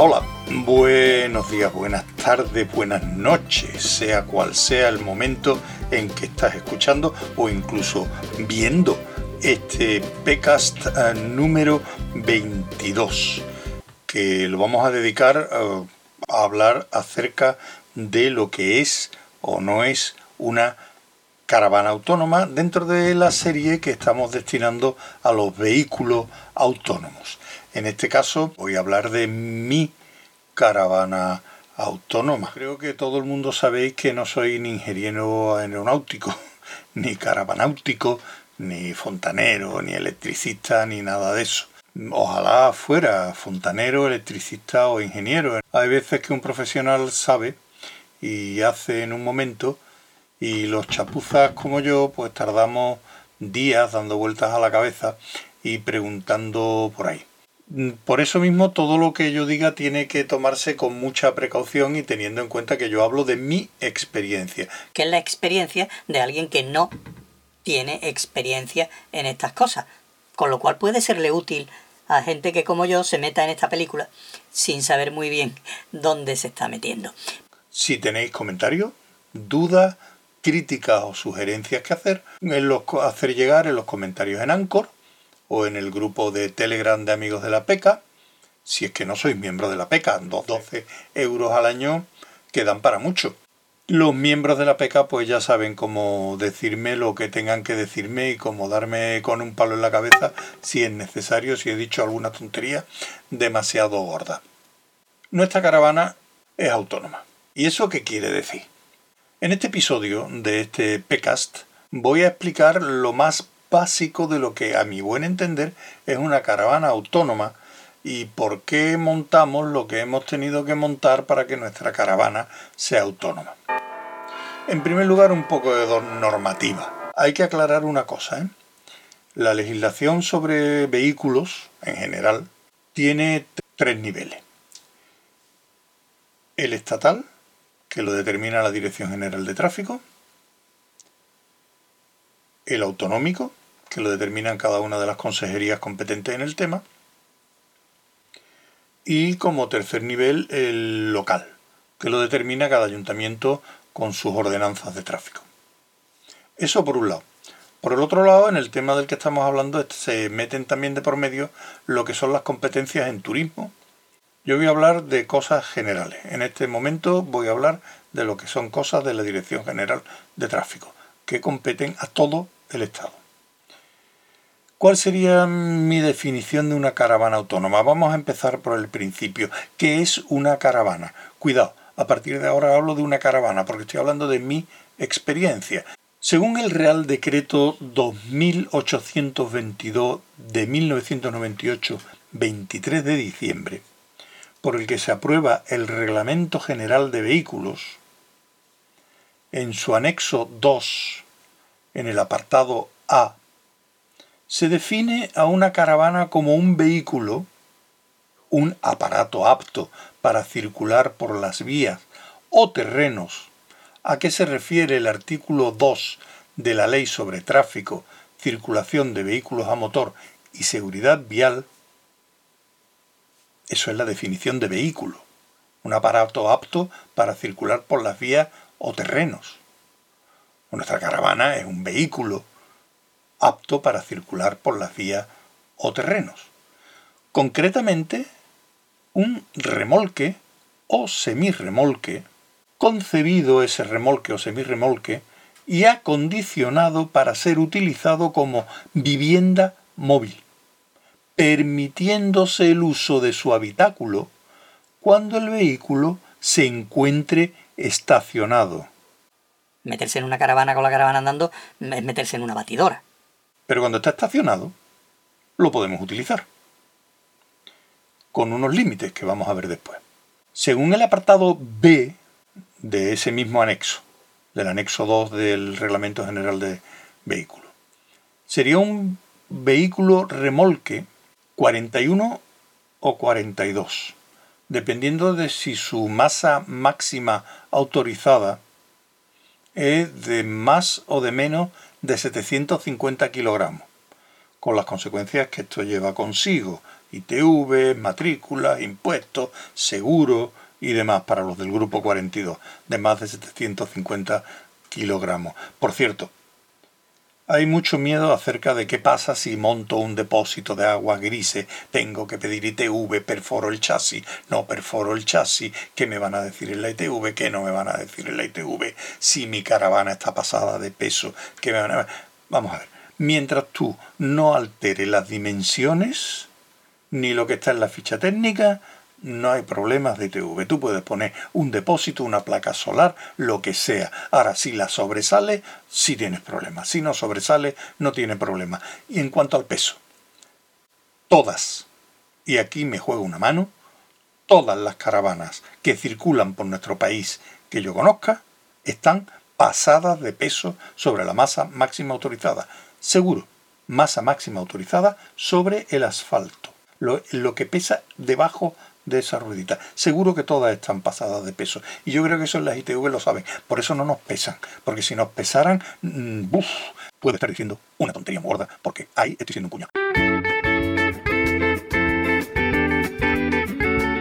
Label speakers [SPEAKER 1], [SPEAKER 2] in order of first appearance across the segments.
[SPEAKER 1] Hola. Buenos días, buenas tardes, buenas noches, sea cual sea el momento en que estás escuchando o incluso viendo este PCAST eh, número 22, que lo vamos a dedicar eh, a hablar acerca de lo que es o no es una caravana autónoma dentro de la serie que estamos destinando a los vehículos autónomos. En este caso voy a hablar de mi caravana autónoma. Creo que todo el mundo sabéis que no soy ni ingeniero aeronáutico, ni caravanáutico, ni fontanero, ni electricista, ni nada de eso. Ojalá fuera fontanero, electricista o ingeniero. Hay veces que un profesional sabe y hace en un momento y los chapuzas como yo pues tardamos días dando vueltas a la cabeza y preguntando por ahí. Mm, por eso mismo todo lo que yo diga tiene que tomarse con mucha precaución y teniendo en cuenta que yo hablo de mi experiencia.
[SPEAKER 2] Que es la experiencia de alguien que no tiene experiencia en estas cosas. Con lo cual puede serle útil a gente que como yo se meta en esta película sin saber muy bien dónde se está metiendo.
[SPEAKER 1] Si tenéis comentarios, dudas, críticas o sugerencias que hacer, en los, hacer llegar en los comentarios en Anchor o en el grupo de Telegram de amigos de la PECA. Si es que no sois miembro de la PECA, 12 euros al año quedan para mucho. Los miembros de la PECA pues ya saben cómo decirme lo que tengan que decirme y cómo darme con un palo en la cabeza si es necesario, si he dicho alguna tontería demasiado gorda. Nuestra caravana es autónoma. ¿Y eso qué quiere decir? En este episodio de este PECAST voy a explicar lo más básico de lo que a mi buen entender es una caravana autónoma y por qué montamos lo que hemos tenido que montar para que nuestra caravana sea autónoma. En primer lugar, un poco de normativa. Hay que aclarar una cosa. ¿eh? La legislación sobre vehículos, en general, tiene tres niveles. El estatal, que lo determina la Dirección General de Tráfico. El autonómico, que lo determinan cada una de las consejerías competentes en el tema. Y como tercer nivel, el local, que lo determina cada ayuntamiento con sus ordenanzas de tráfico. Eso por un lado. Por el otro lado, en el tema del que estamos hablando, se meten también de por medio lo que son las competencias en turismo. Yo voy a hablar de cosas generales. En este momento voy a hablar de lo que son cosas de la Dirección General de Tráfico, que competen a todo el Estado. ¿Cuál sería mi definición de una caravana autónoma? Vamos a empezar por el principio. ¿Qué es una caravana? Cuidado, a partir de ahora hablo de una caravana porque estoy hablando de mi experiencia. Según el Real Decreto 2822 de 1998, 23 de diciembre, por el que se aprueba el Reglamento General de Vehículos, en su anexo 2, en el apartado A. Se define a una caravana como un vehículo, un aparato apto para circular por las vías o terrenos, a qué se refiere el artículo 2 de la Ley sobre Tráfico, Circulación de Vehículos a Motor y Seguridad Vial, eso es la definición de vehículo, un aparato apto para circular por las vías o terrenos. Nuestra caravana es un vehículo apto para circular por las vías o terrenos. Concretamente, un remolque o semirremolque, concebido ese remolque o semirremolque y acondicionado para ser utilizado como vivienda móvil, permitiéndose el uso de su habitáculo cuando el vehículo se encuentre estacionado.
[SPEAKER 2] Meterse en una caravana con la caravana andando es meterse en una batidora
[SPEAKER 1] pero cuando está estacionado, lo podemos utilizar. Con unos límites que vamos a ver después. Según el apartado B de ese mismo anexo, del anexo 2 del Reglamento General de Vehículos, sería un vehículo remolque 41 o 42, dependiendo de si su masa máxima autorizada es de más o de menos de 750 kilogramos, con las consecuencias que esto lleva consigo, ITV, matrícula, impuestos, seguro y demás para los del grupo 42, de más de 750 kilogramos. Por cierto, hay mucho miedo acerca de qué pasa si monto un depósito de agua grise, tengo que pedir ITV, perforo el chasis, no perforo el chasis, qué me van a decir en la ITV, qué no me van a decir en la ITV, si mi caravana está pasada de peso, qué me van a... Vamos a ver, mientras tú no alteres las dimensiones, ni lo que está en la ficha técnica, no hay problemas de ITV. Tú puedes poner un depósito, una placa solar, lo que sea. Ahora, si la sobresale, sí tienes problemas. Si no sobresale, no tiene problema. Y en cuanto al peso, todas, y aquí me juego una mano, todas las caravanas que circulan por nuestro país que yo conozca, están pasadas de peso sobre la masa máxima autorizada. Seguro, masa máxima autorizada sobre el asfalto. Lo, lo que pesa debajo de esa ruedita. Seguro que todas están pasadas de peso. Y yo creo que eso en las ITV lo saben. Por eso no nos pesan. Porque si nos pesaran, mm, puede estar diciendo una tontería gorda. Porque ahí estoy siendo un cuñado.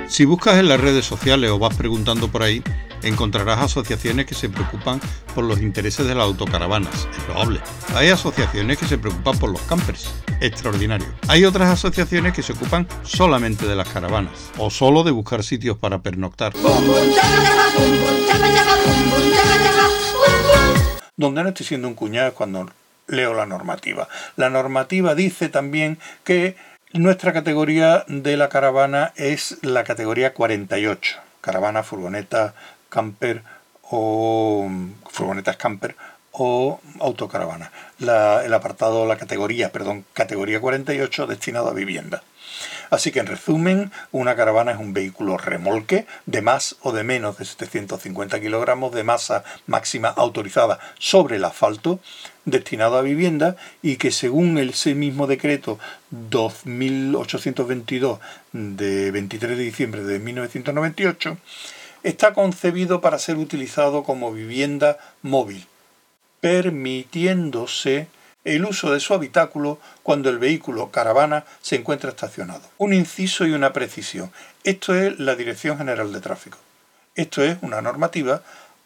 [SPEAKER 1] Si buscas en las redes sociales o vas preguntando por ahí, encontrarás asociaciones que se preocupan por los intereses de las autocaravanas, es loable. Hay asociaciones que se preocupan por los campers, extraordinario. Hay otras asociaciones que se ocupan solamente de las caravanas o solo de buscar sitios para pernoctar. Donde no estoy siendo un cuñado es cuando leo la normativa. La normativa dice también que nuestra categoría de la caravana es la categoría 48. Caravana, furgoneta, camper o furgonetas camper o autocaravana. el apartado, la categoría, perdón, categoría 48 destinado a vivienda. Así que en resumen, una caravana es un vehículo remolque de más o de menos de 750 kilogramos de masa máxima autorizada sobre el asfalto destinado a vivienda y que según ese mismo decreto 2822 de 23 de diciembre de 1998 está concebido para ser utilizado como vivienda móvil, permitiéndose el uso de su habitáculo cuando el vehículo caravana se encuentra estacionado. Un inciso y una precisión. Esto es la Dirección General de Tráfico. Esto es una normativa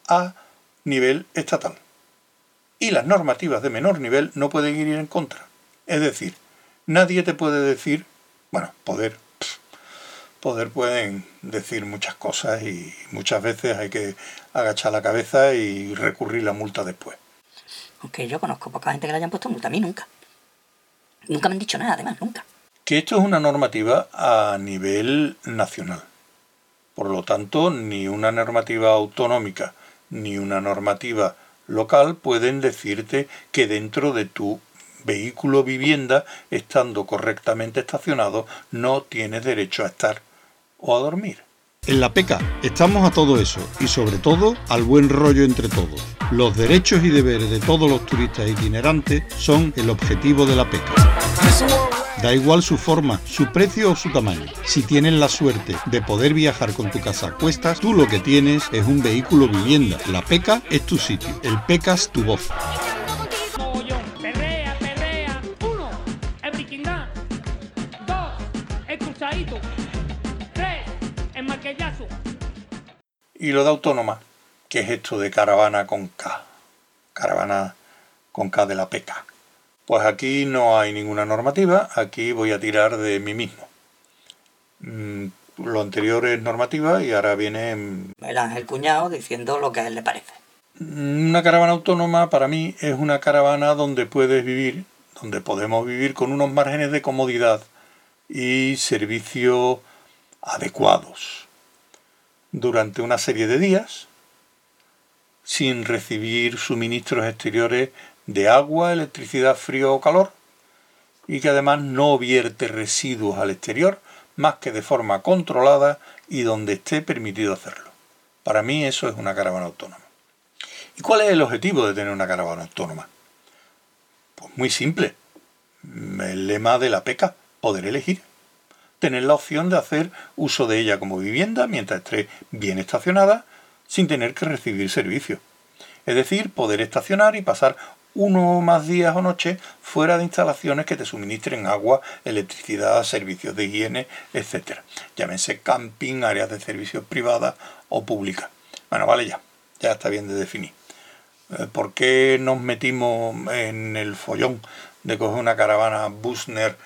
[SPEAKER 1] a nivel estatal. Y las normativas de menor nivel no pueden ir en contra. Es decir, nadie te puede decir, bueno, poder poder pueden decir muchas cosas y muchas veces hay que agachar la cabeza y recurrir la multa después.
[SPEAKER 2] Aunque yo conozco poca gente que le hayan puesto multa, a mí nunca. Nunca me han dicho nada, además, nunca.
[SPEAKER 1] Que esto es una normativa a nivel nacional. Por lo tanto, ni una normativa autonómica ni una normativa local pueden decirte que dentro de tu vehículo vivienda, estando correctamente estacionado, no tienes derecho a estar o a dormir. En la PECA estamos a todo eso y sobre todo al buen rollo entre todos. Los derechos y deberes de todos los turistas itinerantes son el objetivo de la PECA. Da igual su forma, su precio o su tamaño. Si tienes la suerte de poder viajar con tu casa a cuestas, tú lo que tienes es un vehículo vivienda. La PECA es tu sitio. El PECA es tu voz. Y lo de autónoma, que es esto de caravana con K. Caravana con K de la PK. Pues aquí no hay ninguna normativa, aquí voy a tirar de mí mismo. Mm, lo anterior es normativa y ahora viene...
[SPEAKER 2] El ángel cuñado diciendo lo que a él le parece.
[SPEAKER 1] Una caravana autónoma para mí es una caravana donde puedes vivir, donde podemos vivir con unos márgenes de comodidad y servicio adecuados durante una serie de días sin recibir suministros exteriores de agua, electricidad, frío o calor y que además no vierte residuos al exterior más que de forma controlada y donde esté permitido hacerlo. Para mí eso es una caravana autónoma. ¿Y cuál es el objetivo de tener una caravana autónoma? Pues muy simple. El lema de la PECA, poder elegir tener la opción de hacer uso de ella como vivienda mientras esté bien estacionada sin tener que recibir servicio. Es decir, poder estacionar y pasar uno o más días o noches fuera de instalaciones que te suministren agua, electricidad, servicios de higiene, etc. Llámense camping, áreas de servicios privadas o públicas. Bueno, vale ya, ya está bien de definir. Eh, ¿Por qué nos metimos en el follón de coger una caravana Busner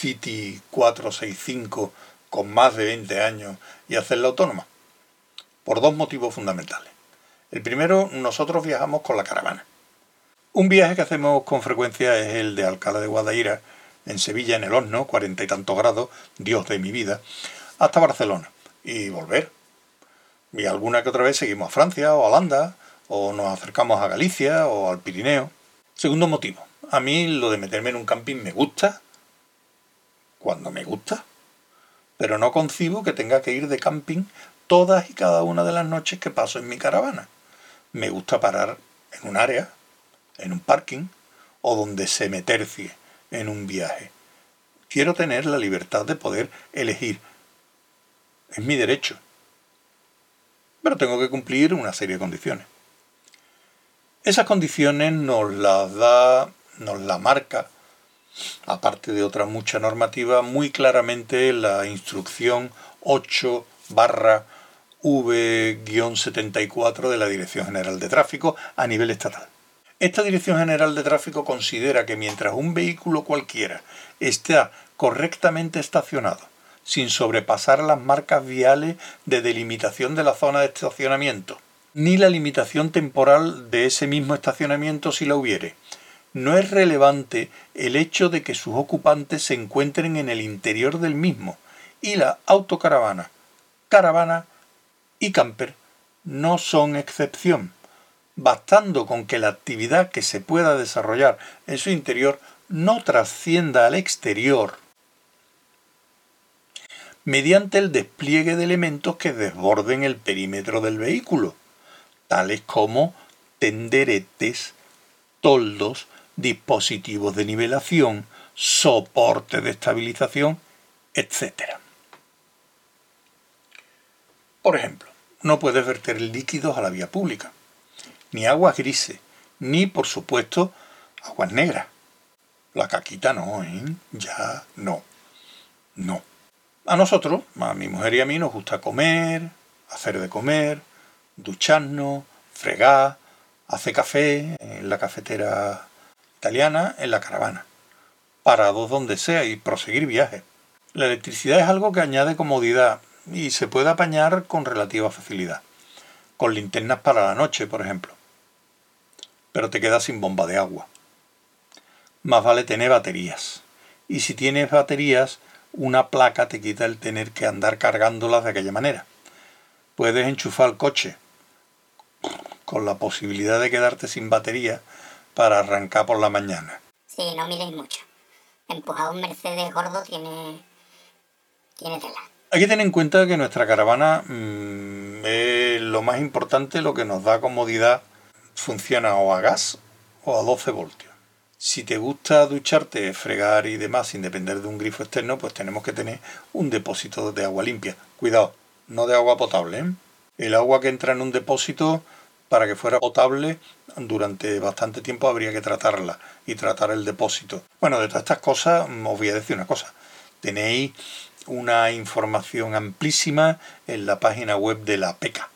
[SPEAKER 1] City 465 con más de 20 años y hacerla autónoma? Por dos motivos fundamentales. El primero, nosotros viajamos con la caravana. Un viaje que hacemos con frecuencia es el de Alcalá de Guadaira, en Sevilla, en el horno, cuarenta y tantos grados, Dios de mi vida, hasta Barcelona y volver. Y alguna que otra vez seguimos a Francia o a Holanda, o nos acercamos a Galicia o al Pirineo. Segundo motivo, a mí lo de meterme en un camping me gusta cuando me gusta, pero no concibo que tenga que ir de camping todas y cada una de las noches que paso en mi caravana. Me gusta parar en un área, en un parking o donde se me tercie en un viaje. Quiero tener la libertad de poder elegir. Es mi derecho. Pero tengo que cumplir una serie de condiciones. Esas condiciones nos las da, nos la marca, aparte de otra mucha normativa, muy claramente la instrucción 8 barra V-74 de la Dirección General de Tráfico a nivel estatal. Esta Dirección General de Tráfico considera que mientras un vehículo cualquiera está correctamente estacionado, sin sobrepasar las marcas viales de delimitación de la zona de estacionamiento, ni la limitación temporal de ese mismo estacionamiento si la hubiere. No es relevante el hecho de que sus ocupantes se encuentren en el interior del mismo y la autocaravana, caravana y camper no son excepción, bastando con que la actividad que se pueda desarrollar en su interior no trascienda al exterior mediante el despliegue de elementos que desborden el perímetro del vehículo, tales como tenderetes, toldos, dispositivos de nivelación, soporte de estabilización, etc. Por ejemplo, no puedes verter líquidos a la vía pública, ni aguas grises, ni, por supuesto, aguas negras. La caquita no, ¿eh? Ya no. No. A nosotros, a mi mujer y a mí, nos gusta comer, hacer de comer, ducharnos, fregar, hacer café en la cafetera italiana, en la caravana, parados donde sea y proseguir viajes. La electricidad es algo que añade comodidad y se puede apañar con relativa facilidad, con linternas para la noche, por ejemplo. Pero te quedas sin bomba de agua. Más vale tener baterías. Y si tienes baterías, una placa te quita el tener que andar cargándolas de aquella manera. Puedes enchufar el coche con la posibilidad de quedarte sin batería para arrancar por la mañana.
[SPEAKER 3] Sí, no miréis mucho. Empujar un Mercedes gordo tiene, tiene tela.
[SPEAKER 1] Hay que tener en cuenta que nuestra caravana mm, es lo más importante, lo que nos da comodidad, funciona o a gas o a 12 voltios. Si te gusta ducharte, fregar y demás sin depender de un grifo externo, pues tenemos que tener un depósito de agua limpia. Cuidado, no de agua potable. ¿eh? El agua que entra en un depósito, para que fuera potable, durante bastante tiempo habría que tratarla y tratar el depósito. Bueno, de todas estas cosas os voy a decir una cosa. Tenéis una información amplísima en la página web de la PECA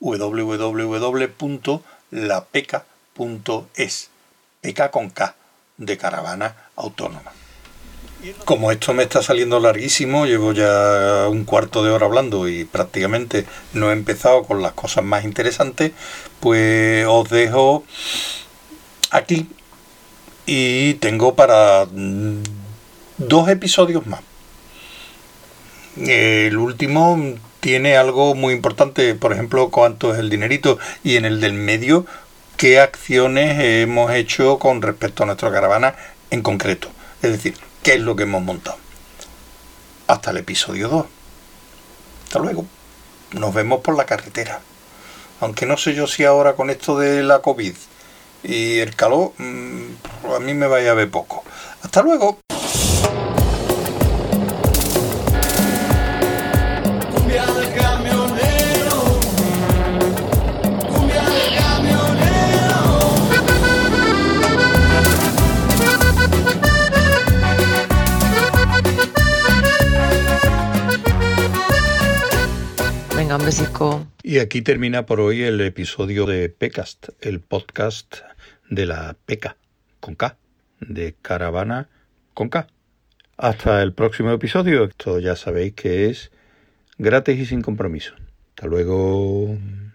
[SPEAKER 1] www.lapeca.es PECA con K de caravana autónoma. Como esto me está saliendo larguísimo, llevo ya un cuarto de hora hablando y prácticamente no he empezado con las cosas más interesantes, pues os dejo aquí y tengo para mm, dos episodios más. El último tiene algo muy importante, por ejemplo, cuánto es el dinerito y en el del medio, qué acciones hemos hecho con respecto a nuestra caravana en concreto. Es decir, qué es lo que hemos montado. Hasta el episodio 2. Hasta luego. Nos vemos por la carretera. Aunque no sé yo si ahora con esto de la COVID y el calor, mm, a mí me vaya a ver poco. Hasta luego. Y aquí termina por hoy el episodio de Pecast, el podcast de la Peca, con K, de Caravana con K. Hasta el próximo episodio. Esto ya sabéis que es gratis y sin compromiso. Hasta luego.